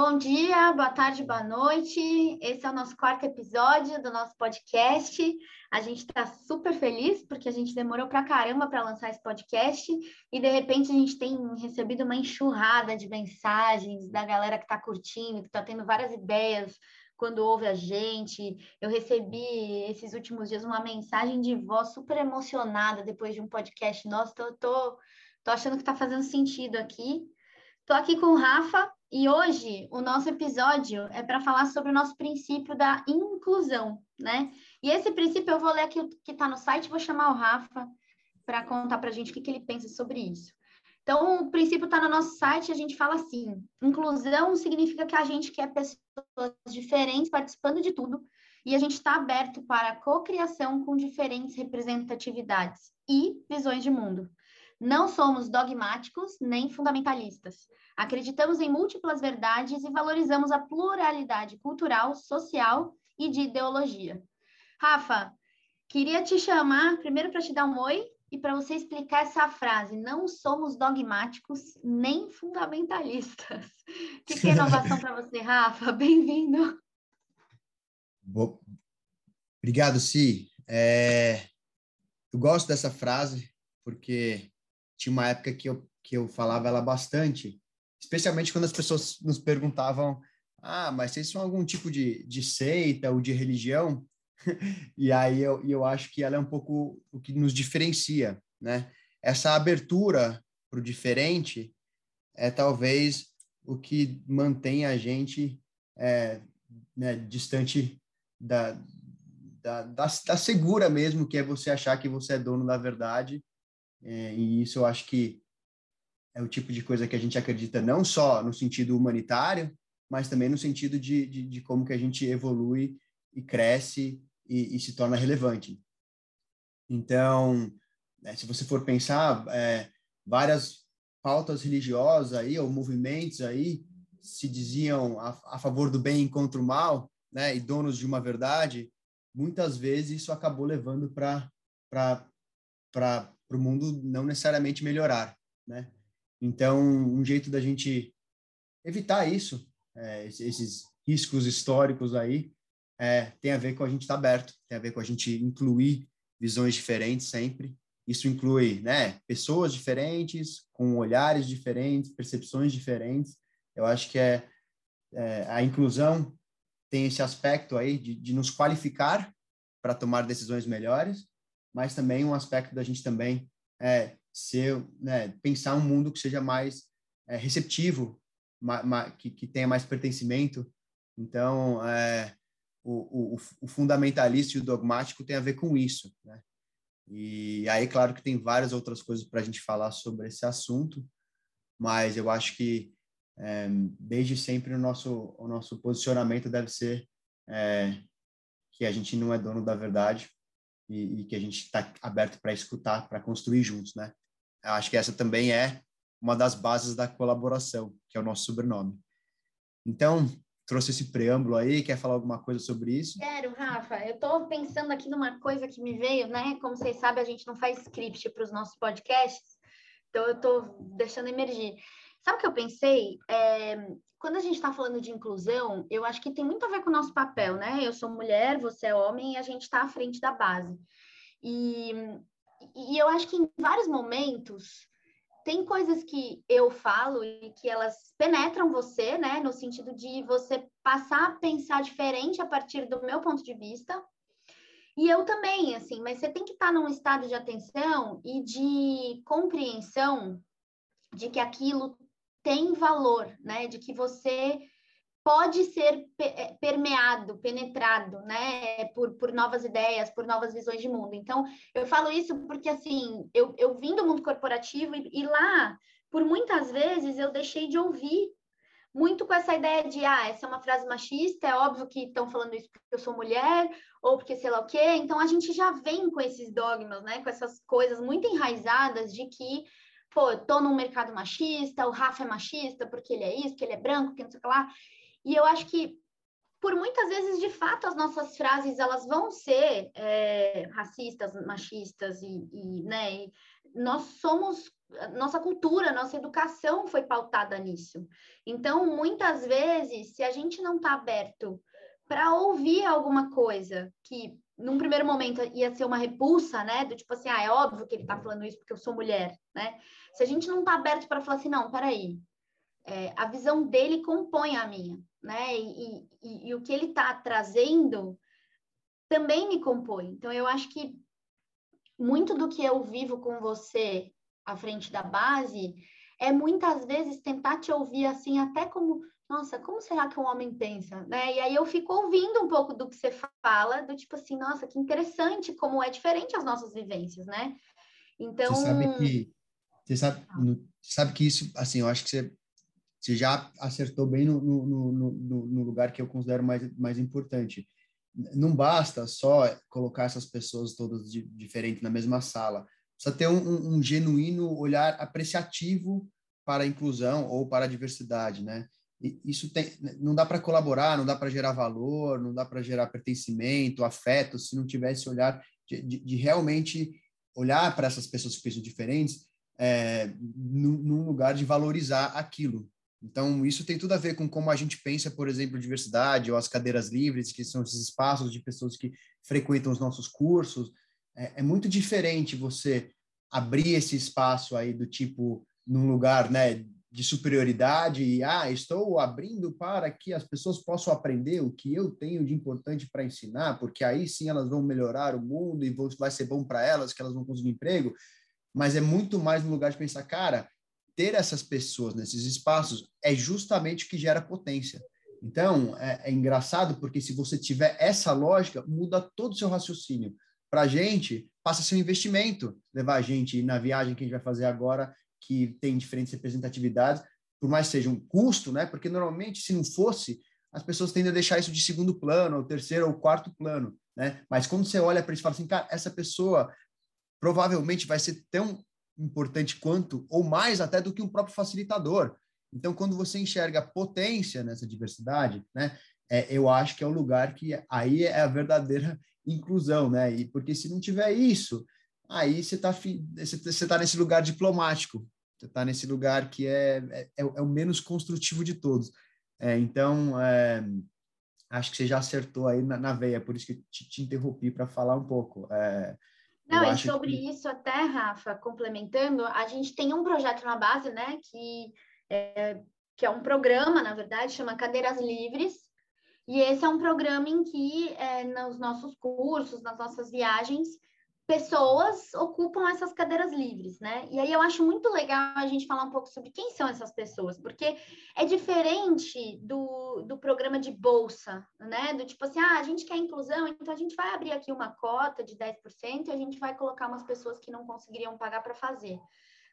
Bom dia, boa tarde, boa noite. Esse é o nosso quarto episódio do nosso podcast. A gente está super feliz porque a gente demorou para caramba para lançar esse podcast e de repente a gente tem recebido uma enxurrada de mensagens da galera que está curtindo, que está tendo várias ideias quando ouve a gente. Eu recebi esses últimos dias uma mensagem de voz super emocionada depois de um podcast nosso. Tô, tô, tô achando que está fazendo sentido aqui. Estou aqui com o Rafa, e hoje o nosso episódio é para falar sobre o nosso princípio da inclusão, né? E esse princípio eu vou ler aqui que está no site, vou chamar o Rafa para contar para a gente o que, que ele pensa sobre isso. Então, o princípio está no nosso site, a gente fala assim: inclusão significa que a gente quer pessoas diferentes participando de tudo, e a gente está aberto para a cocriação com diferentes representatividades e visões de mundo. Não somos dogmáticos nem fundamentalistas. Acreditamos em múltiplas verdades e valorizamos a pluralidade cultural, social e de ideologia. Rafa, queria te chamar primeiro para te dar um oi e para você explicar essa frase. Não somos dogmáticos nem fundamentalistas. O que, que é inovação para você, Rafa? Bem-vindo. Obrigado, Si. É... Eu gosto dessa frase porque tinha uma época que eu, que eu falava ela bastante especialmente quando as pessoas nos perguntavam: ah, mas vocês são algum tipo de, de seita ou de religião? e aí eu, eu acho que ela é um pouco o que nos diferencia, né? Essa abertura para o diferente é talvez o que mantém a gente é, né, distante da, da, da, da, segura mesmo, que é você achar que você é dono da verdade. É, e isso eu acho que é o tipo de coisa que a gente acredita não só no sentido humanitário, mas também no sentido de, de, de como que a gente evolui e cresce e, e se torna relevante. Então, né, se você for pensar, é, várias pautas religiosas aí, ou movimentos aí, se diziam a, a favor do bem contra o mal, né, e donos de uma verdade, muitas vezes isso acabou levando para para o mundo não necessariamente melhorar, né? Então, um jeito da gente evitar isso, é, esses riscos históricos aí, é, tem a ver com a gente estar tá aberto, tem a ver com a gente incluir visões diferentes sempre. Isso inclui né, pessoas diferentes, com olhares diferentes, percepções diferentes. Eu acho que é, é a inclusão tem esse aspecto aí de, de nos qualificar para tomar decisões melhores, mas também um aspecto da gente também é, ser, né, pensar um mundo que seja mais é, receptivo, ma, ma, que, que tenha mais pertencimento. Então, é, o, o, o, fundamentalista e o dogmático tem a ver com isso, né? E aí, claro que tem várias outras coisas para a gente falar sobre esse assunto, mas eu acho que é, desde sempre o nosso o nosso posicionamento deve ser é, que a gente não é dono da verdade e, e que a gente está aberto para escutar, para construir juntos, né? acho que essa também é uma das bases da colaboração, que é o nosso sobrenome. Então, trouxe esse preâmbulo aí, quer falar alguma coisa sobre isso? Quero, Rafa. Eu estou pensando aqui numa coisa que me veio, né? Como vocês sabem, a gente não faz script para os nossos podcasts, então eu estou deixando emergir. Sabe o que eu pensei? É, quando a gente está falando de inclusão, eu acho que tem muito a ver com o nosso papel, né? Eu sou mulher, você é homem, e a gente está à frente da base. E e eu acho que em vários momentos tem coisas que eu falo e que elas penetram você, né, no sentido de você passar a pensar diferente a partir do meu ponto de vista. E eu também, assim, mas você tem que estar num estado de atenção e de compreensão de que aquilo tem valor, né, de que você pode ser é, permeado, penetrado, né, por, por novas ideias, por novas visões de mundo. Então, eu falo isso porque, assim, eu, eu vim do mundo corporativo e, e lá, por muitas vezes, eu deixei de ouvir muito com essa ideia de, ah, essa é uma frase machista, é óbvio que estão falando isso porque eu sou mulher, ou porque sei lá o quê. Então, a gente já vem com esses dogmas, né, com essas coisas muito enraizadas de que, pô, eu tô num mercado machista, o Rafa é machista porque ele é isso, porque ele é branco, que não sei o que lá. E eu acho que, por muitas vezes, de fato, as nossas frases elas vão ser é, racistas, machistas e, e né, e nós somos nossa cultura, nossa educação foi pautada nisso. Então, muitas vezes, se a gente não está aberto para ouvir alguma coisa que num primeiro momento ia ser uma repulsa, né? Do tipo assim, ah, é óbvio que ele está falando isso porque eu sou mulher, né? Se a gente não está aberto para falar assim, não, peraí, é, a visão dele compõe a minha, né? E, e, e o que ele está trazendo também me compõe. Então, eu acho que muito do que eu vivo com você à frente da base é muitas vezes tentar te ouvir assim, até como, nossa, como será que um homem pensa, né? E aí eu fico ouvindo um pouco do que você fala, do tipo assim, nossa, que interessante como é diferente as nossas vivências, né? Então. Você sabe que, você sabe, sabe que isso, assim, eu acho que você, você já acertou bem no, no, no, no lugar que eu considero mais, mais importante. Não basta só colocar essas pessoas todas de, diferentes na mesma sala precisa ter um, um, genuíno olhar apreciativo para a inclusão ou para a diversidade, né? Isso tem, não dá para colaborar, não dá para gerar valor, não dá para gerar pertencimento, afeto, se não tivesse olhar de, de, de realmente olhar para essas pessoas que pensam diferentes é, num lugar de valorizar aquilo. Então, isso tem tudo a ver com como a gente pensa, por exemplo, diversidade ou as cadeiras livres, que são esses espaços de pessoas que frequentam os nossos cursos, é, é muito diferente você abrir esse espaço aí do tipo num lugar, né, de superioridade e ah, estou abrindo para que as pessoas possam aprender o que eu tenho de importante para ensinar, porque aí sim elas vão melhorar o mundo e vai ser bom para elas, que elas vão conseguir emprego. Mas é muito mais no lugar de pensar, cara, ter essas pessoas nesses espaços é justamente o que gera potência. Então, é, é engraçado porque se você tiver essa lógica, muda todo o seu raciocínio para a gente, passa a ser um investimento levar a gente na viagem que a gente vai fazer agora, que tem diferentes representatividades, por mais que seja um custo, né? Porque normalmente, se não fosse, as pessoas tendem a deixar isso de segundo plano, ou terceiro ou quarto plano, né? Mas quando você olha para isso e fala assim, cara, essa pessoa provavelmente vai ser tão importante quanto, ou mais até do que um próprio facilitador. Então, quando você enxerga potência nessa diversidade, né? É, eu acho que é o lugar que aí é a verdadeira inclusão, né? E porque se não tiver isso, aí você está você tá nesse lugar diplomático, você está nesse lugar que é, é, é, o menos construtivo de todos. É, então, é, acho que você já acertou aí na, na veia, por isso que te, te interrompi para falar um pouco. É, não, e sobre que... isso até, Rafa, complementando, a gente tem um projeto na base, né, que é, que é um programa, na verdade, chama Cadeiras Livres, e esse é um programa em que, é, nos nossos cursos, nas nossas viagens, pessoas ocupam essas cadeiras livres, né? E aí eu acho muito legal a gente falar um pouco sobre quem são essas pessoas, porque é diferente do, do programa de bolsa, né? Do tipo assim, ah, a gente quer inclusão, então a gente vai abrir aqui uma cota de 10% e a gente vai colocar umas pessoas que não conseguiriam pagar para fazer.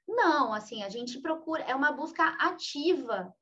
Não, assim, a gente procura, é uma busca ativa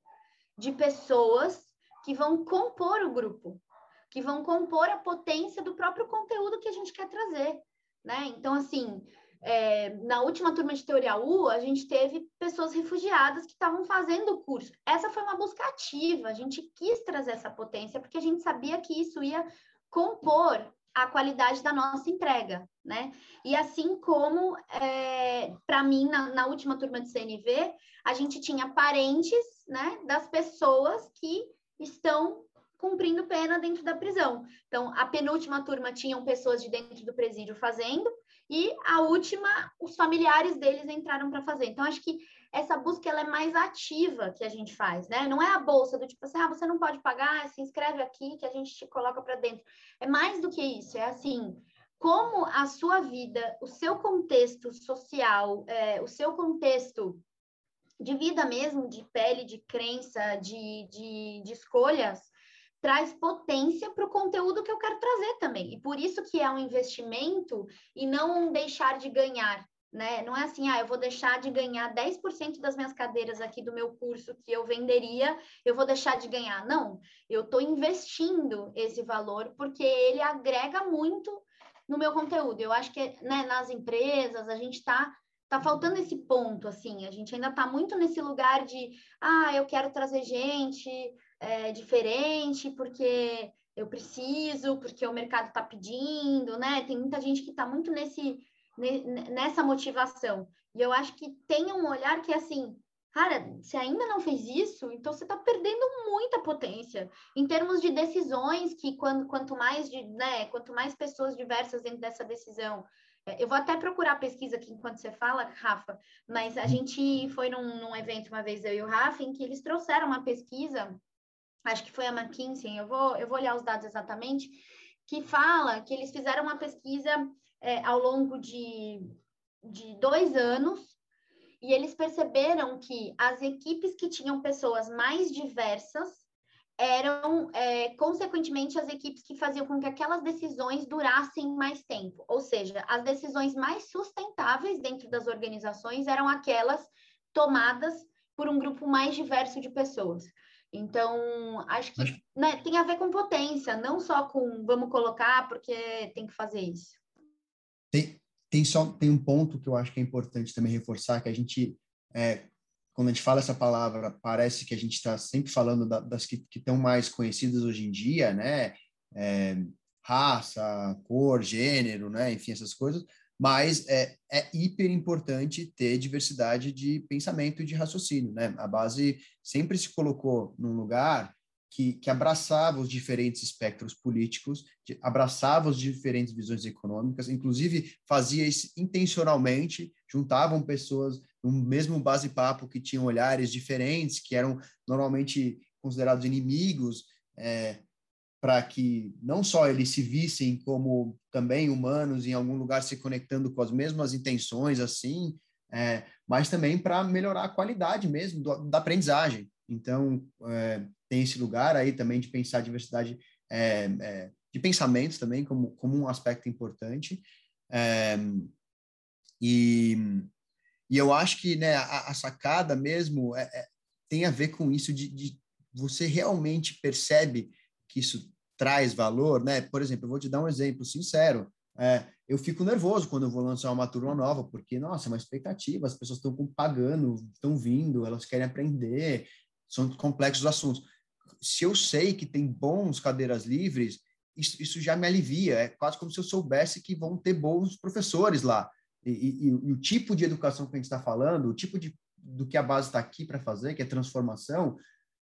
de pessoas que vão compor o grupo, que vão compor a potência do próprio conteúdo que a gente quer trazer, né? Então, assim, é, na última turma de Teoria U, a gente teve pessoas refugiadas que estavam fazendo o curso. Essa foi uma busca ativa, a gente quis trazer essa potência, porque a gente sabia que isso ia compor a qualidade da nossa entrega, né? E assim como, é, para mim, na, na, última turma de CNV, a gente tinha parentes, né, das pessoas que estão cumprindo pena dentro da prisão. Então, a penúltima turma tinham pessoas de dentro do presídio fazendo, e a última, os familiares deles entraram para fazer. Então, acho que essa busca ela é mais ativa que a gente faz, né? Não é a bolsa do tipo assim, ah, você não pode pagar, se inscreve aqui que a gente te coloca para dentro. É mais do que isso, é assim, como a sua vida, o seu contexto social, é, o seu contexto de vida mesmo, de pele, de crença, de, de, de escolhas, traz potência para o conteúdo que eu quero trazer também. E por isso que é um investimento e não um deixar de ganhar. Né? Não é assim, ah, eu vou deixar de ganhar 10% das minhas cadeiras aqui do meu curso que eu venderia, eu vou deixar de ganhar. Não, eu estou investindo esse valor porque ele agrega muito no meu conteúdo. Eu acho que né, nas empresas a gente está tá faltando esse ponto, assim, a gente ainda tá muito nesse lugar de, ah, eu quero trazer gente é, diferente, porque eu preciso, porque o mercado está pedindo, né? Tem muita gente que está muito nesse, nessa motivação. E eu acho que tem um olhar que é assim, cara, se ainda não fez isso, então você está perdendo muita potência em termos de decisões que quando, quanto mais de, né, quanto mais pessoas diversas dentro dessa decisão. Eu vou até procurar a pesquisa aqui enquanto você fala, Rafa, mas a gente foi num, num evento uma vez, eu e o Rafa, em que eles trouxeram uma pesquisa, acho que foi a McKinsey, eu vou, eu vou olhar os dados exatamente, que fala que eles fizeram uma pesquisa é, ao longo de, de dois anos e eles perceberam que as equipes que tinham pessoas mais diversas eram, é, consequentemente, as equipes que faziam com que aquelas decisões durassem mais tempo. Ou seja, as decisões mais sustentáveis dentro das organizações eram aquelas tomadas por um grupo mais diverso de pessoas. Então, acho que acho... Né, tem a ver com potência, não só com vamos colocar porque tem que fazer isso. Tem, tem só tem um ponto que eu acho que é importante também reforçar que a gente é, quando a gente fala essa palavra parece que a gente está sempre falando da, das que estão mais conhecidas hoje em dia né? É, raça cor gênero né? Enfim essas coisas mas é, é hiper importante ter diversidade de pensamento e de raciocínio né? A base sempre se colocou num lugar que, que abraçava os diferentes espectros políticos, de, abraçava as diferentes visões econômicas, inclusive fazia isso intencionalmente, juntavam pessoas no mesmo base-papo que tinham olhares diferentes, que eram normalmente considerados inimigos, é, para que não só eles se vissem como também humanos em algum lugar se conectando com as mesmas intenções, assim, é, mas também para melhorar a qualidade mesmo do, da aprendizagem. Então, é, tem esse lugar aí também de pensar a diversidade é, é, de pensamentos também como, como um aspecto importante. É, e, e eu acho que né, a, a sacada mesmo é, tem a ver com isso de, de, você realmente percebe que isso traz valor, né? Por exemplo, eu vou te dar um exemplo sincero. É, eu fico nervoso quando eu vou lançar uma turma nova, porque, nossa, é uma expectativa, as pessoas estão pagando, estão vindo, elas querem aprender, são complexos assuntos se eu sei que tem bons cadeiras livres, isso, isso, já me alivia. É quase como se eu soubesse que vão ter bons professores lá. E, e, e o tipo de educação que a gente está falando, o tipo de do que a base está aqui para fazer, que é transformação,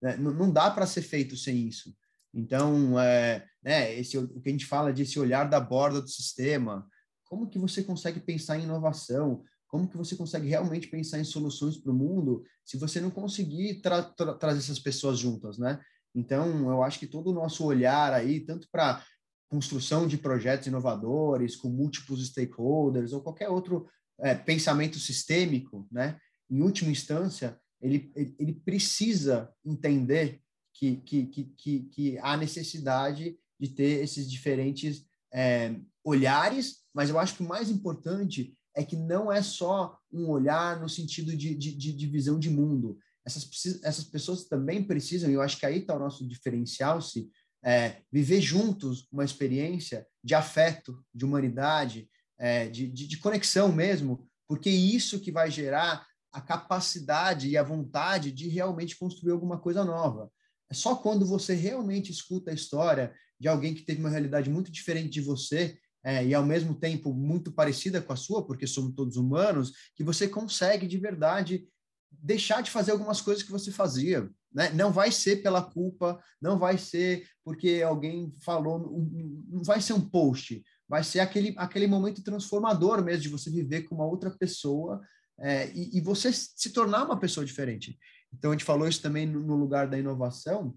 né, não, não dá para ser feito sem isso. Então, é, né, esse, o que a gente fala desse olhar da borda do sistema, como que você consegue pensar em inovação? Como que você consegue realmente pensar em soluções para o mundo se você não conseguir tra tra trazer essas pessoas juntas, né? Então, eu acho que todo o nosso olhar aí, tanto para construção de projetos inovadores, com múltiplos stakeholders, ou qualquer outro é, pensamento sistêmico, né? em última instância, ele, ele precisa entender que, que, que, que, há necessidade de ter esses diferentes é, olhares, mas eu acho que o mais importante é que não é só um olhar no sentido de, de, de visão de mundo, essas, essas pessoas também precisam, e eu acho que aí está o nosso diferencial, se é, viver juntos uma experiência de afeto, de humanidade, é, de, de, de conexão mesmo, porque é isso que vai gerar a capacidade e a vontade de realmente construir alguma coisa nova. É só quando você realmente escuta a história de alguém que teve uma realidade muito diferente de você é, e ao mesmo tempo muito parecida com a sua, porque somos todos humanos, que você consegue de verdade deixar de fazer algumas coisas que você fazia. Né? Não vai ser pela culpa, não vai ser porque alguém falou, não vai ser um post, vai ser aquele, aquele momento transformador mesmo de você viver com uma outra pessoa é, e, e, você se tornar uma pessoa diferente. Então, a gente falou isso também no, lugar da inovação,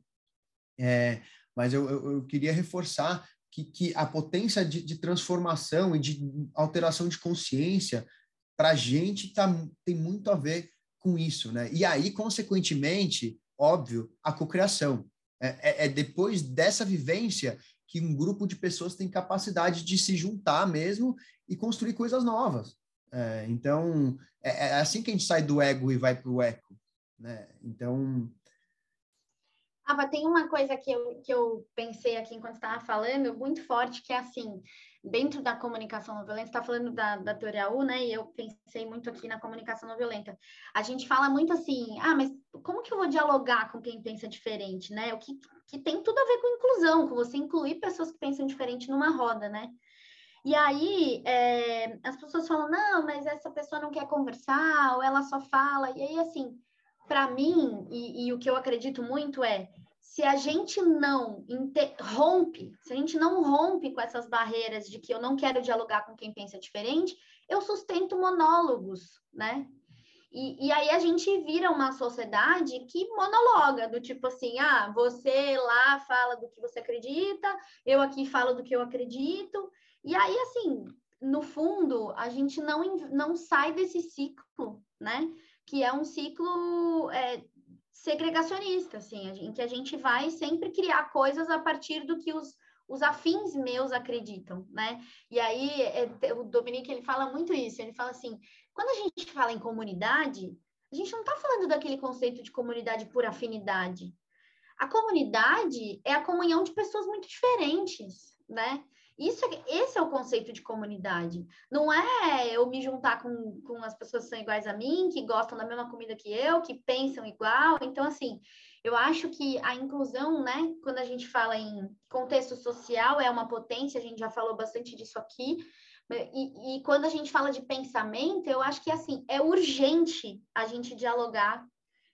é, mas eu, eu, eu, queria reforçar que, que a potência de, de transformação e de alteração de consciência para a gente tá, tem muito a ver com isso, né? E aí, consequentemente, óbvio, a cocriação. É, é, é depois dessa vivência que um grupo de pessoas tem capacidade de se juntar mesmo e construir coisas novas. É, então, é, é, assim que a gente sai do ego e vai para o eco. Né? Então. Ah, mas tem uma coisa que eu, que eu pensei aqui enquanto estava falando, muito forte, que é assim: dentro da comunicação não violenta, está falando da, da teoria U, né? E eu pensei muito aqui na comunicação não violenta. A gente fala muito assim, ah, mas como que eu vou dialogar com quem pensa diferente, né? O que, que tem tudo a ver com inclusão, com você incluir pessoas que pensam diferente numa roda, né? E aí é, as pessoas falam, não, mas essa pessoa não quer conversar, ou ela só fala. E aí, assim, para mim, e, e, o que eu acredito muito é, se a gente não rompe, se a gente não rompe com essas barreiras de que eu não quero dialogar com quem pensa diferente, eu sustento monólogos, né? E, e, aí a gente vira uma sociedade que monologa, do tipo assim, ah, você lá fala do que você acredita, eu aqui falo do que eu acredito, e aí, assim, no fundo, a gente não, não sai desse ciclo, né? Que é um ciclo é, segregacionista, assim, em que a gente vai sempre criar coisas a partir do que os, os afins meus acreditam, né? E aí, é, o Dominique, ele fala muito isso, ele fala assim, quando a gente fala em comunidade, a gente não está falando daquele conceito de comunidade por afinidade. A comunidade é a comunhão de pessoas muito diferentes, né? Isso, é, esse é o conceito de comunidade. Não é eu me juntar com, com as pessoas que são iguais a mim, que gostam da mesma comida que eu, que pensam igual. Então, assim, eu acho que a inclusão, né, quando a gente fala em contexto social, é uma potência, a gente já falou bastante disso aqui. E, e quando a gente fala de pensamento, eu acho que, assim, é urgente a gente dialogar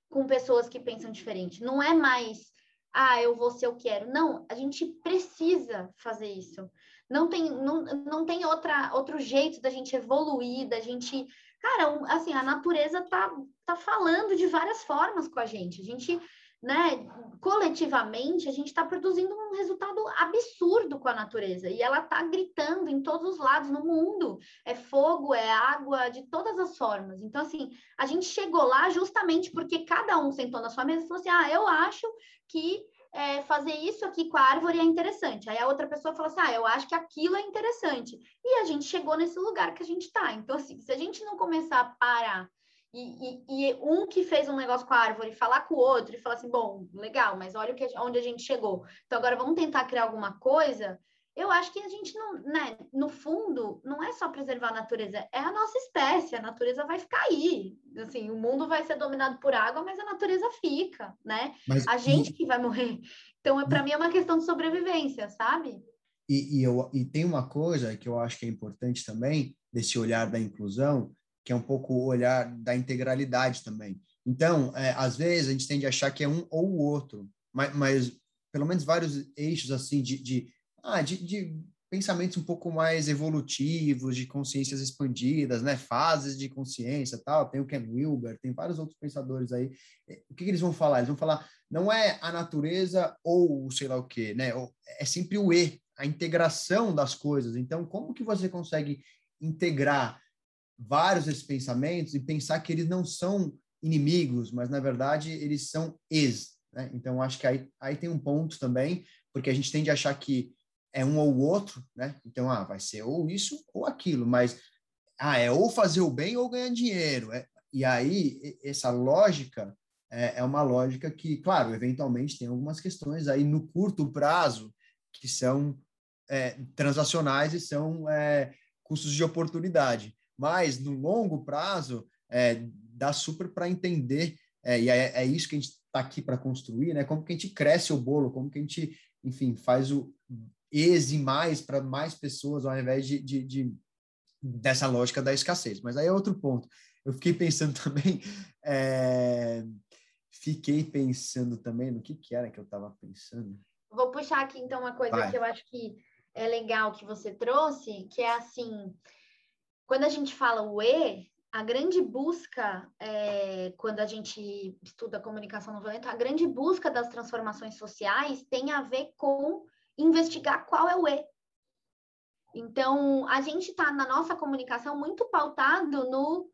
com pessoas que pensam diferente. Não é mais ah, eu vou se eu quero. Não, a gente precisa fazer isso. Não tem, não, não tem outra, outro jeito da gente evoluir, da gente. Cara, assim, a natureza tá, tá falando de várias formas com a gente. A gente, né, coletivamente, a gente está produzindo um resultado absurdo com a natureza. E ela tá gritando em todos os lados no mundo. É fogo, é água, de todas as formas. Então, assim, a gente chegou lá justamente porque cada um sentou na sua mesa e falou assim: ah, eu acho que é, fazer isso aqui com a árvore é interessante. Aí a outra pessoa fala assim: ah, eu acho que aquilo é interessante. E a gente chegou nesse lugar que a gente está. Então, assim, se a gente não começar a parar e, e, e, um que fez um negócio com a árvore falar com o outro e falar assim: bom, legal, mas olha o que, onde a gente chegou. Então, agora vamos tentar criar alguma coisa eu acho que a gente não, né, no fundo, não é só preservar a natureza, é a nossa espécie, a natureza vai ficar aí. Assim, o mundo vai ser dominado por água, mas a natureza fica, né? Mas, a gente e... que vai morrer. Então, é, para mim, é uma questão de sobrevivência, sabe? E, e, eu, e tem uma coisa que eu acho que é importante também, desse olhar da inclusão, que é um pouco o olhar da integralidade também. Então, é, às vezes, a gente tende a achar que é um ou o outro, mas, mas pelo menos vários eixos assim de, de ah, de, de pensamentos um pouco mais evolutivos, de consciências expandidas, né? Fases de consciência, tal. Tem o Ken Wilber, tem vários outros pensadores aí. É, o que, que, eles vão falar? Eles vão falar não é a natureza ou sei lá o quê, né? É sempre o e, a integração das coisas. Então, como que você consegue integrar vários desses pensamentos e pensar que eles não são inimigos, mas na verdade eles são ex, né? Então, acho que aí, aí tem um ponto também, porque a gente tende a achar que é um ou outro, né? Então, ah, vai ser ou isso ou aquilo, mas ah, é ou fazer o bem ou ganhar dinheiro. É, e aí, essa lógica é, é uma lógica que, claro, eventualmente tem algumas questões aí no curto prazo que são é, transacionais e são é, custos de oportunidade. Mas no longo prazo, é, dá super para entender, é, e é, é, isso que a gente está aqui para construir, né? Como que a gente cresce o bolo, como que a gente, enfim, faz o exe mais para mais pessoas ao invés de, de, de, dessa lógica da escassez. Mas aí é outro ponto. Eu fiquei pensando também, é, fiquei pensando também no que, que era que eu estava pensando. Vou puxar aqui então uma coisa Vai. que eu acho que é legal que você trouxe, que é assim, quando a gente fala o E, a grande busca, é, quando a gente estuda comunicação não violenta, a grande busca das transformações sociais tem a ver com investigar qual é o E. Então, a gente está na nossa comunicação muito pautado no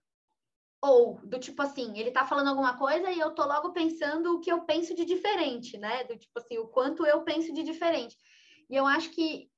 ou, do tipo assim, ele está falando alguma coisa e eu tô logo pensando o que eu penso de diferente, né? Do tipo assim, o quanto eu penso de diferente. E eu acho que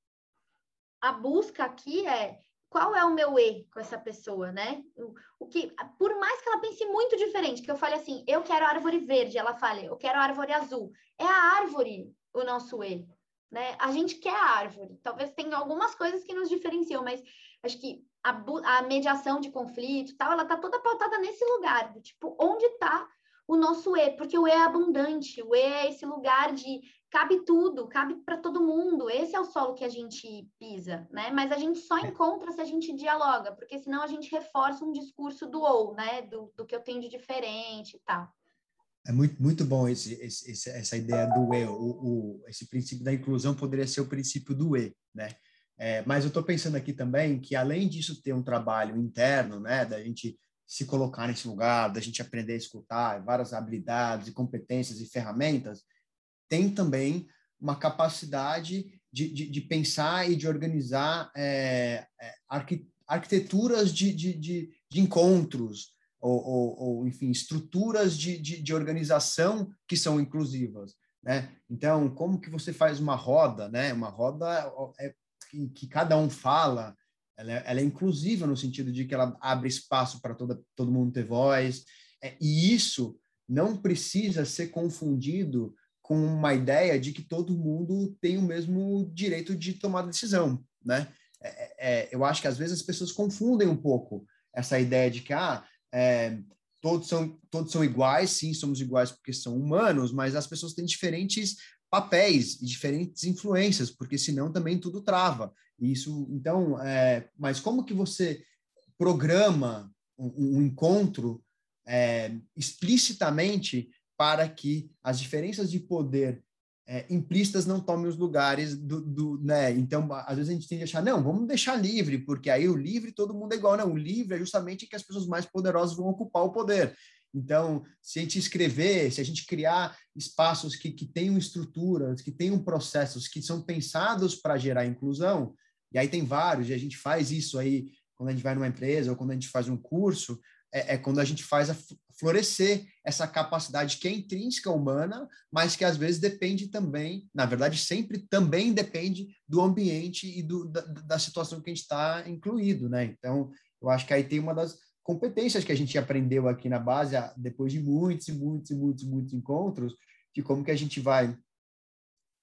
a busca aqui é qual é o meu E com essa pessoa, né? O, o, que, por mais que ela pense muito diferente, que eu fale assim, eu quero árvore verde, ela fale, eu quero árvore azul. É a árvore o nosso E, né? A gente quer a árvore. Talvez tenha algumas coisas que nos diferenciam, mas acho que a, a mediação de conflito, tal, ela tá toda pautada nesse lugar, do tipo, onde está o nosso E, porque o E é abundante, o E é esse lugar de cabe tudo, cabe para todo mundo. Esse é o solo que a gente pisa, né? Mas a gente só é. encontra se a gente dialoga, porque senão a gente reforça um discurso do ou, né? Do, do que eu tenho de diferente e tal. É muito, muito bom esse, esse, essa ideia do E. O, o, esse princípio da inclusão poderia ser o princípio do E, né? É, mas eu estou pensando aqui também que, além disso ter um trabalho interno, né, da gente se colocar nesse lugar, da gente aprender a escutar, várias habilidades e competências e ferramentas, tem também uma capacidade de, de, de pensar e de organizar é, é, arquiteturas de, de, de, encontros, ou, ou, ou, enfim, estruturas de, de, de organização que são inclusivas. Né? Então, como que você faz uma roda, né? Uma roda é, que, que cada um fala, ela é, ela é, inclusiva no sentido de que ela abre espaço para todo mundo ter voz, é, e isso não precisa ser confundido com uma ideia de que todo mundo tem o mesmo direito de tomar decisão, né? É, é, é, eu acho que às vezes as pessoas confundem um pouco essa ideia de que ah, é, todos são todos são iguais, sim, somos iguais porque são humanos, mas as pessoas têm diferentes papéis e diferentes influências, porque senão também tudo trava. Isso, então, é, mas como que você programa um, um encontro é, explicitamente para que as diferenças de poder é, implícitas não tomem os lugares do, do, né? Então, às vezes a gente tem que achar, não, vamos deixar livre, porque aí o livre todo mundo é igual. Não, o livre é justamente que as pessoas mais poderosas vão ocupar o poder. Então, se a gente escrever, se a gente criar espaços que, que tenham estruturas, que tenham processos que são pensados para gerar inclusão, e aí tem vários, e a gente faz isso aí quando a gente vai numa empresa ou quando a gente faz um curso, é, é quando a gente faz a florescer essa capacidade que é intrínseca humana, mas que às vezes depende também, na verdade, sempre também depende do ambiente e do, da, da situação que a gente está incluído, né? Então, eu acho que aí tem uma das competências que a gente aprendeu aqui na base, depois de muitos e muitos e muitos, muitos encontros, de como que a gente vai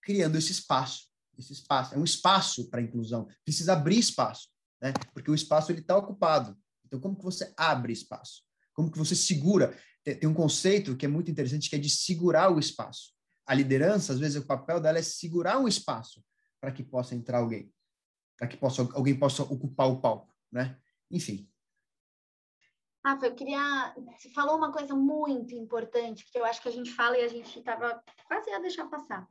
criando esse espaço, esse espaço, é um espaço para inclusão, precisa abrir espaço, né? Porque o espaço ele está ocupado. Então, como que você abre espaço? Como que você segura? Tem um conceito que é muito interessante, que é de segurar o espaço. A liderança, às vezes, o papel dela é segurar um espaço para que possa entrar alguém, para que possa, alguém possa ocupar o palco, né? Enfim. Rafa, eu queria. Você falou uma coisa muito importante, que eu acho que a gente fala e a gente estava quase a deixar passar.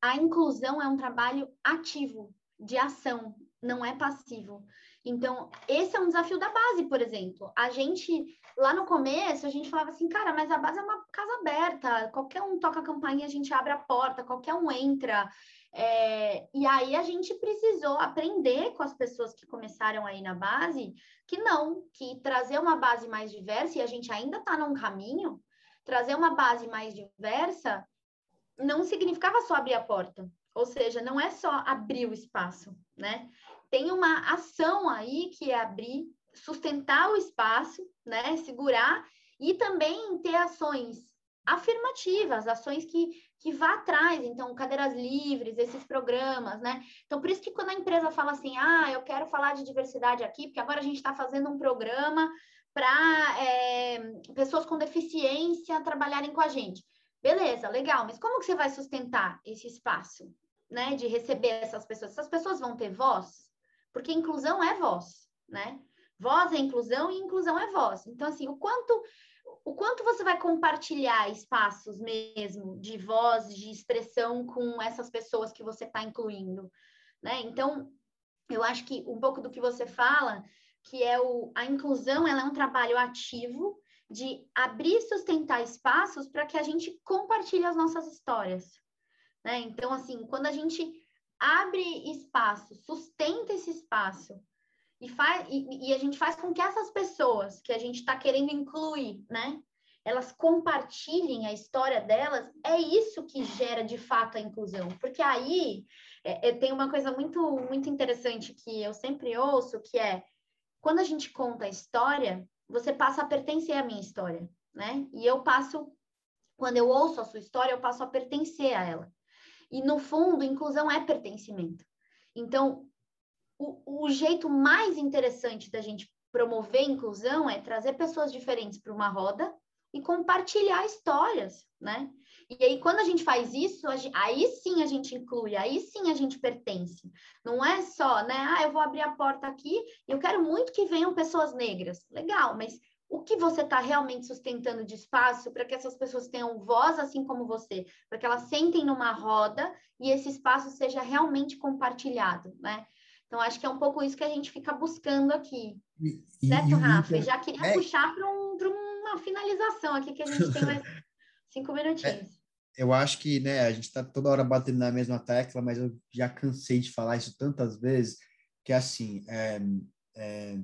A inclusão é um trabalho ativo, de ação, não é passivo. Então, esse é um desafio da base, por exemplo. A gente, lá no começo, a gente falava assim, cara, mas a base é uma casa aberta, qualquer um toca a campainha, a gente abre a porta, qualquer um entra. É, e aí a gente precisou aprender com as pessoas que começaram aí na base que não, que trazer uma base mais diversa, e a gente ainda está num caminho, trazer uma base mais diversa não significava só abrir a porta. Ou seja, não é só abrir o espaço, né? tem uma ação aí que é abrir, sustentar o espaço, né? Segurar e também ter ações afirmativas, ações que, que vá atrás, então, cadeiras livres, esses programas, né? Então, por isso que quando a empresa fala assim, ah, eu quero falar de diversidade aqui, porque agora a gente está fazendo um programa para é, pessoas com deficiência trabalharem com a gente. Beleza, legal, mas como que você vai sustentar esse espaço, né? De receber essas pessoas? Essas pessoas vão ter voz? porque inclusão é voz, né? Voz é inclusão e inclusão é voz. Então, assim, o quanto o quanto você vai compartilhar espaços mesmo de voz, de expressão com essas pessoas que você está incluindo, né? Então, eu acho que um pouco do que você fala, que é o, a inclusão, ela é um trabalho ativo de abrir e sustentar espaços para que a gente compartilhe as nossas histórias, né? Então, assim, quando a gente abre espaço, sustenta esse espaço e, faz, e, e a gente faz com que essas pessoas que a gente está querendo incluir, né? Elas compartilhem a história delas, é isso que gera de fato a inclusão. Porque aí é, é, tem uma coisa muito, muito interessante que eu sempre ouço, que é quando a gente conta a história, você passa a pertencer à minha história, né? E eu passo, quando eu ouço a sua história, eu passo a pertencer a ela. E, no fundo, inclusão é pertencimento. Então, o, o jeito mais interessante da gente promover inclusão é trazer pessoas diferentes para uma roda e compartilhar histórias, né? E aí, quando a gente faz isso, aí sim a gente inclui, aí sim a gente pertence. Não é só, né? Ah, eu vou abrir a porta aqui e eu quero muito que venham pessoas negras. Legal, mas o que você está realmente sustentando de espaço para que essas pessoas tenham voz assim como você, para que elas sentem numa roda e esse espaço seja realmente compartilhado, né? Então, acho que é um pouco isso que a gente fica buscando aqui. E, certo, e, Rafa? E, já queria é... puxar para um, uma finalização aqui, que a gente tem mais cinco minutinhos. É, eu acho que né, a gente está toda hora batendo na mesma tecla, mas eu já cansei de falar isso tantas vezes, que assim, é, é,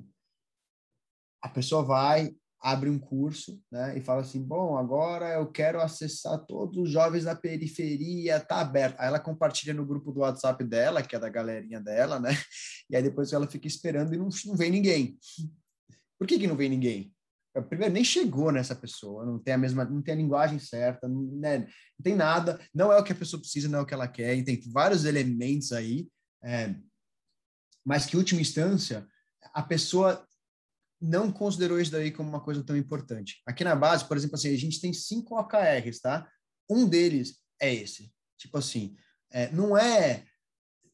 a pessoa vai, abre um curso, né, e fala assim, bom, agora eu quero acessar todos os jovens da periferia, tá aberto. Aí ela compartilha no grupo do WhatsApp dela, que é da galerinha dela, né, e aí depois ela fica esperando e não, não vem ninguém. Por que que não vem ninguém? primeiro nem chegou nessa pessoa, não tem a mesma, não tem a linguagem certa, não, né, não tem nada, não é o que a pessoa precisa, não é o que ela quer, e tem vários elementos aí, é, mas que, última instância, a pessoa não considerou isso daí como uma coisa tão importante. Aqui na base, por exemplo, assim, a gente tem cinco OKRs, tá? Um deles é esse. Tipo assim, é, não é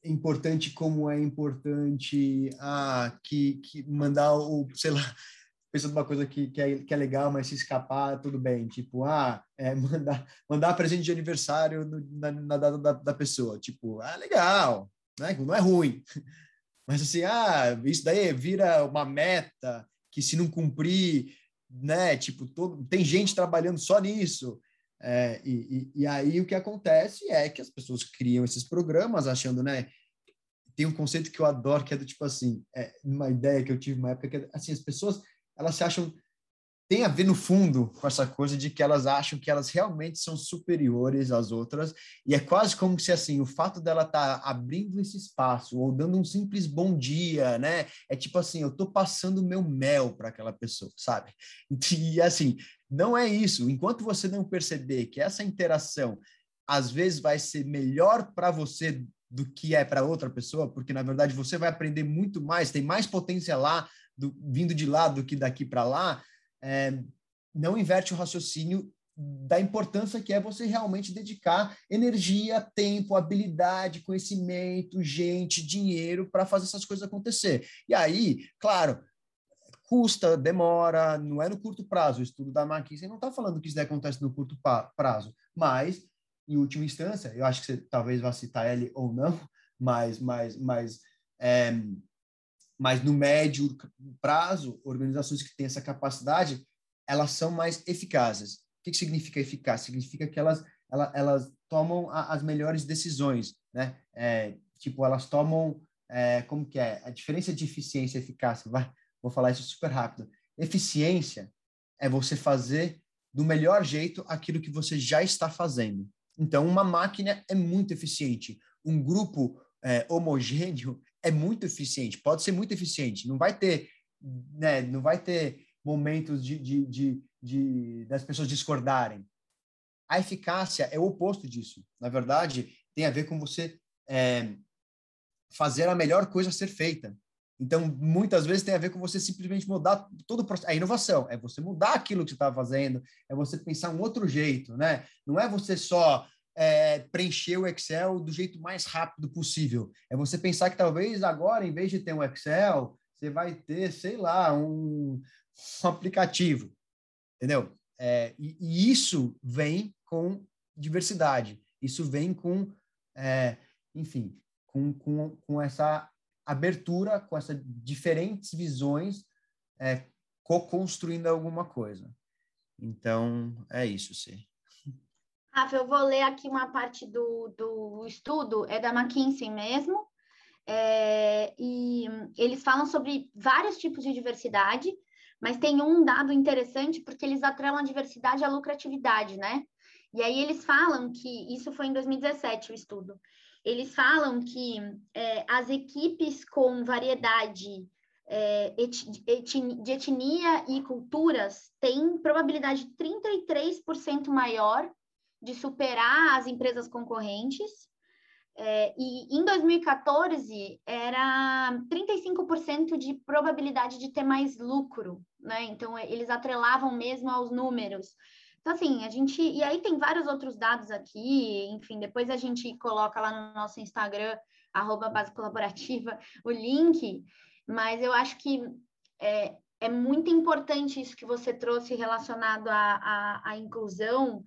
importante como é importante ah, que, que mandar o, sei lá, pensando numa coisa que, que, é, que é legal, mas se escapar, tudo bem. Tipo, ah, é, mandar, mandar presente de aniversário no, na, na, data da, da pessoa. Tipo, ah, legal, né? não é ruim. Mas assim, ah, isso daí vira uma meta que se não cumprir, né? Tipo, todo, tem gente trabalhando só nisso. É, e, e, e aí o que acontece é que as pessoas criam esses programas achando, né? Tem um conceito que eu adoro, que é do tipo assim, é uma ideia que eu tive uma época que é, assim, as pessoas elas se acham tem a ver no fundo com essa coisa de que elas acham que elas realmente são superiores às outras e é quase como se assim o fato dela estar tá abrindo esse espaço ou dando um simples bom dia, né? É tipo assim, eu tô passando meu mel para aquela pessoa, sabe? E assim, não é isso. Enquanto você não perceber que essa interação às vezes vai ser melhor para você do que é para outra pessoa, porque na verdade você vai aprender muito mais, tem mais potência lá do, vindo de lá do que daqui para lá, é, não inverte o raciocínio da importância que é você realmente dedicar energia, tempo, habilidade, conhecimento, gente, dinheiro para fazer essas coisas acontecer. E aí, claro, custa, demora, não é no curto prazo. O estudo da McKinsey não está falando que isso acontece no curto prazo, mas, em última instância, eu acho que você talvez vá citar ele ou não, mas, mas, mas é, mas no médio prazo, organizações que têm essa capacidade, elas são mais eficazes. O que, que significa eficaz? Significa que elas, elas, elas tomam a, as melhores decisões, né? É, tipo, elas tomam, é, como que é? A diferença de eficiência e eficácia, vai, vou falar isso super rápido. Eficiência é você fazer do melhor jeito aquilo que você já está fazendo. Então, uma máquina é muito eficiente. Um grupo é, homogêneo é muito eficiente, pode ser muito eficiente, não vai ter, né, não vai ter momentos de, de, de, de das pessoas discordarem. A eficácia é o oposto disso. Na verdade, tem a ver com você é, fazer a melhor coisa a ser feita. Então, muitas vezes tem a ver com você simplesmente mudar todo o processo. A inovação é você mudar aquilo que você está fazendo, é você pensar um outro jeito, né? Não é você só é, preencher o Excel do jeito mais rápido possível. É você pensar que talvez agora, em vez de ter um Excel, você vai ter, sei lá, um, um aplicativo, entendeu? É, e, e, isso vem com diversidade, isso vem com, é, enfim, com, com, com essa abertura, com essas diferentes visões, é, co-construindo alguma coisa. Então, é isso, sim. Rafa, eu vou ler aqui uma parte do, do estudo, é da McKinsey mesmo, é, e eles falam sobre vários tipos de diversidade, mas tem um dado interessante porque eles atrelam a diversidade à lucratividade, né? E aí eles falam que, isso foi em 2017 o estudo, eles falam que é, as equipes com variedade é, de etnia e culturas têm probabilidade 33% maior de superar as empresas concorrentes. É, e em 2014 era 35% de probabilidade de ter mais lucro né? Então, eles atrelavam mesmo aos números. Então, assim, a gente. E aí tem vários outros dados aqui, enfim, depois a gente coloca lá no nosso Instagram, arroba base colaborativa, o link, mas eu acho que é, é muito importante isso que você trouxe relacionado à, à inclusão,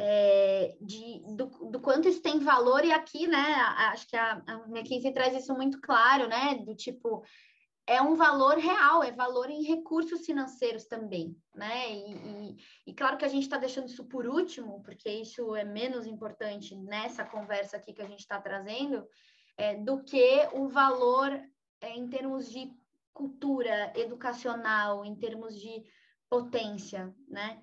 é, de, do, do, quanto isso tem valor, e aqui, né, acho que a, a McKinsey traz isso muito claro, né, do tipo, é um valor real, é valor em recursos financeiros também, né? E, e, e claro que a gente está deixando isso por último, porque isso é menos importante nessa conversa aqui que a gente está trazendo, é, do que o valor é, em termos de cultura educacional, em termos de potência, né?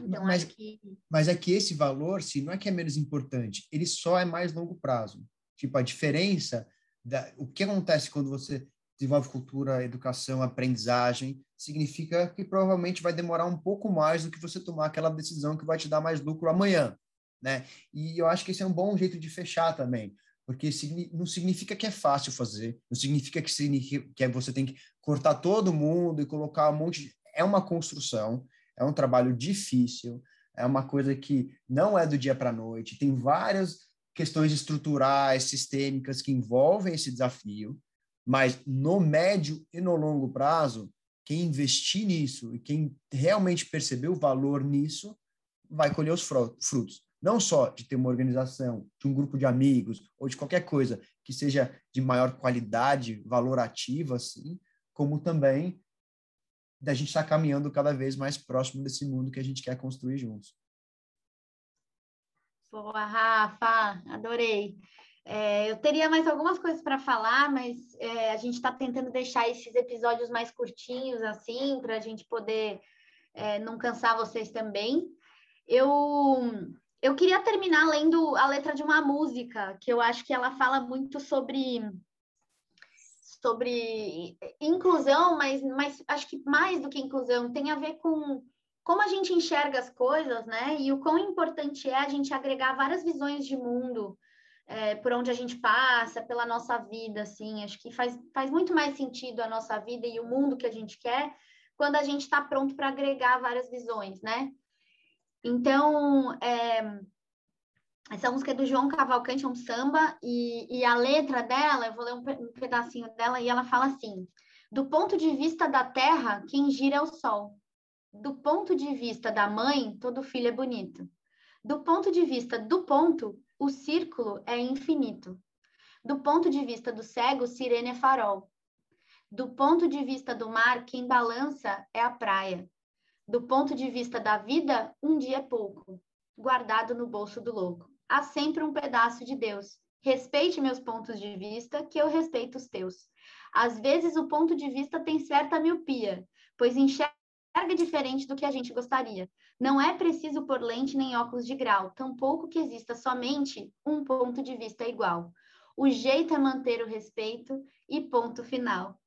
Então, mas, que... mas é que esse valor, se não é que é menos importante, ele só é mais longo prazo. Tipo, a diferença, da, o que acontece quando você desenvolve cultura, educação, aprendizagem, significa que provavelmente vai demorar um pouco mais do que você tomar aquela decisão que vai te dar mais lucro amanhã, né? E eu acho que esse é um bom jeito de fechar também, porque não significa que é fácil fazer, não significa que, significa que você tem que cortar todo mundo e colocar um monte de... É uma construção, é um trabalho difícil, é uma coisa que não é do dia para a noite, tem várias questões estruturais, sistêmicas que envolvem esse desafio, mas no médio e no longo prazo, quem investir nisso e quem realmente perceber o valor nisso, vai colher os frutos. Não só de ter uma organização, de um grupo de amigos, ou de qualquer coisa que seja de maior qualidade, valorativa, assim, como também da gente estar tá caminhando cada vez mais próximo desse mundo que a gente quer construir juntos. Boa, Rafa, adorei. É, eu teria mais algumas coisas para falar, mas é, a gente está tentando deixar esses episódios mais curtinhos, assim, para a gente poder é, não cansar vocês também. Eu, eu queria terminar lendo a letra de uma música, que eu acho que ela fala muito sobre sobre inclusão, mas, mas acho que mais do que inclusão, tem a ver com como a gente enxerga as coisas, né? E o quão importante é a gente agregar várias visões de mundo, é, por onde a gente passa, pela nossa vida, assim. Acho que faz, faz muito mais sentido a nossa vida e o mundo que a gente quer quando a gente está pronto para agregar várias visões, né? Então, é, essa música é do João Cavalcante, é um samba, e, e a letra dela, eu vou ler um, um pedacinho dela, e ela fala assim: Do ponto de vista da terra, quem gira é o sol. Do ponto de vista da mãe, todo filho é bonito. Do ponto de vista do ponto, o círculo é infinito. Do ponto de vista do cego, sirene é farol. Do ponto de vista do mar, quem balança é a praia. Do ponto de vista da vida, um dia é pouco, guardado no bolso do louco. Há sempre um pedaço de Deus. Respeite meus pontos de vista, que eu respeito os teus. Às vezes o ponto de vista tem certa miopia, pois enxerga diferente do que a gente gostaria. Não é preciso pôr lente nem óculos de grau, tampouco que exista somente um ponto de vista igual. O jeito é manter o respeito e ponto final.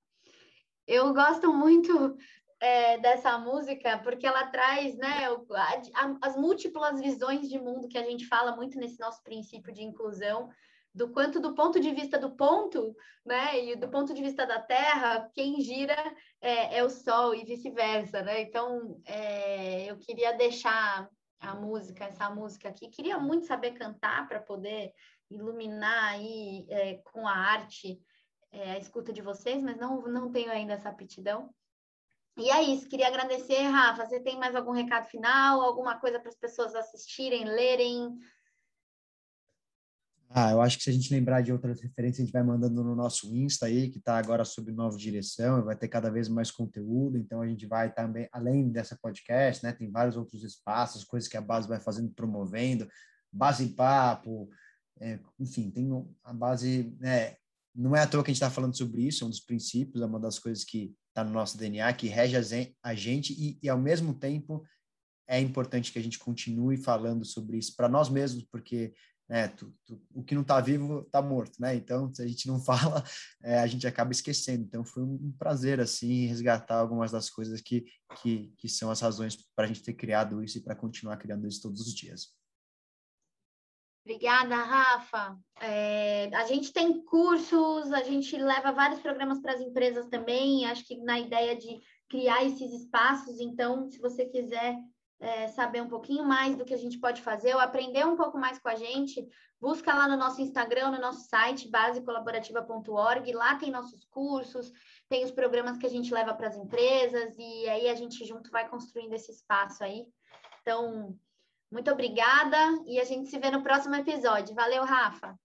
Eu gosto muito é, dessa música porque ela traz né, a, a, as múltiplas visões de mundo que a gente fala muito nesse nosso princípio de inclusão do quanto do ponto de vista do ponto, né, e do ponto de vista da Terra, quem gira é, é o Sol e vice-versa, né? Então, é, eu queria deixar a música, essa música aqui, queria muito saber cantar para poder iluminar aí é, com a arte é, a escuta de vocês, mas não, não tenho ainda essa aptidão. E é isso, queria agradecer, Rafa. Você tem mais algum recado final, alguma coisa para as pessoas assistirem, lerem? Ah, eu acho que se a gente lembrar de outras referências, a gente vai mandando no nosso Insta aí, que está agora sob nova direção, vai ter cada vez mais conteúdo, então a gente vai também, além dessa podcast, né, tem vários outros espaços, coisas que a base vai fazendo, promovendo, base papo, é, enfim, tem a base, né, não é à toa que a gente está falando sobre isso, é um dos princípios, é uma das coisas que está no nosso DNA, que rege a gente e, e, ao mesmo tempo, é importante que a gente continue falando sobre isso para nós mesmos, porque né? Tu, tu, o que não está vivo está morto, né? Então, se a gente não fala, é, a gente acaba esquecendo. Então, foi um prazer, assim, resgatar algumas das coisas que, que, que são as razões para a gente ter criado isso e para continuar criando isso todos os dias. Obrigada, Rafa. É, a gente tem cursos, a gente leva vários programas para as empresas também. Acho que na ideia de criar esses espaços. Então, se você quiser é, saber um pouquinho mais do que a gente pode fazer ou aprender um pouco mais com a gente, busca lá no nosso Instagram, no nosso site, basecolaborativa.org. Lá tem nossos cursos, tem os programas que a gente leva para as empresas e aí a gente junto vai construindo esse espaço aí. Então, muito obrigada e a gente se vê no próximo episódio. Valeu, Rafa!